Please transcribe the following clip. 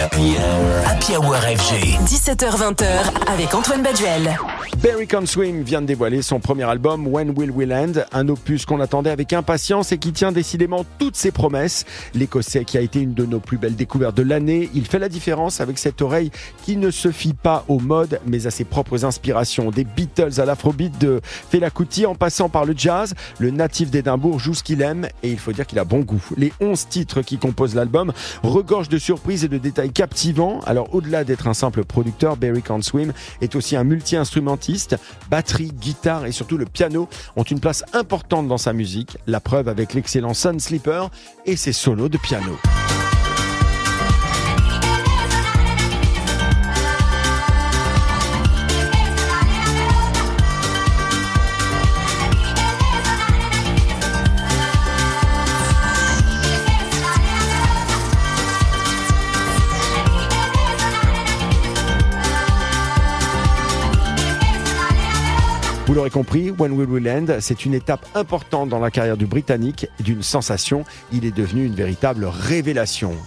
Happy Hour. FG. 17h20h avec Antoine Baduel. Barry Can Swim vient de dévoiler son premier album When Will We Land, un opus qu'on attendait avec impatience et qui tient décidément toutes ses promesses. L'Écossais qui a été une de nos plus belles découvertes de l'année, il fait la différence avec cette oreille qui ne se fie pas aux modes mais à ses propres inspirations. Des Beatles à l'afrobeat de Fela Kuti en passant par le jazz, le natif d'Édimbourg joue ce qu'il aime et il faut dire qu'il a bon goût. Les 11 titres qui composent l'album regorgent de surprises et de détails captivants. Alors au-delà d'être un simple producteur, Barry Can Swim est aussi un Batterie, guitare et surtout le piano ont une place importante dans sa musique. La preuve avec l'excellent Sun Sleeper et ses solos de piano. Vous l'aurez compris, When Will We Land, c'est une étape importante dans la carrière du Britannique, d'une sensation. Il est devenu une véritable révélation.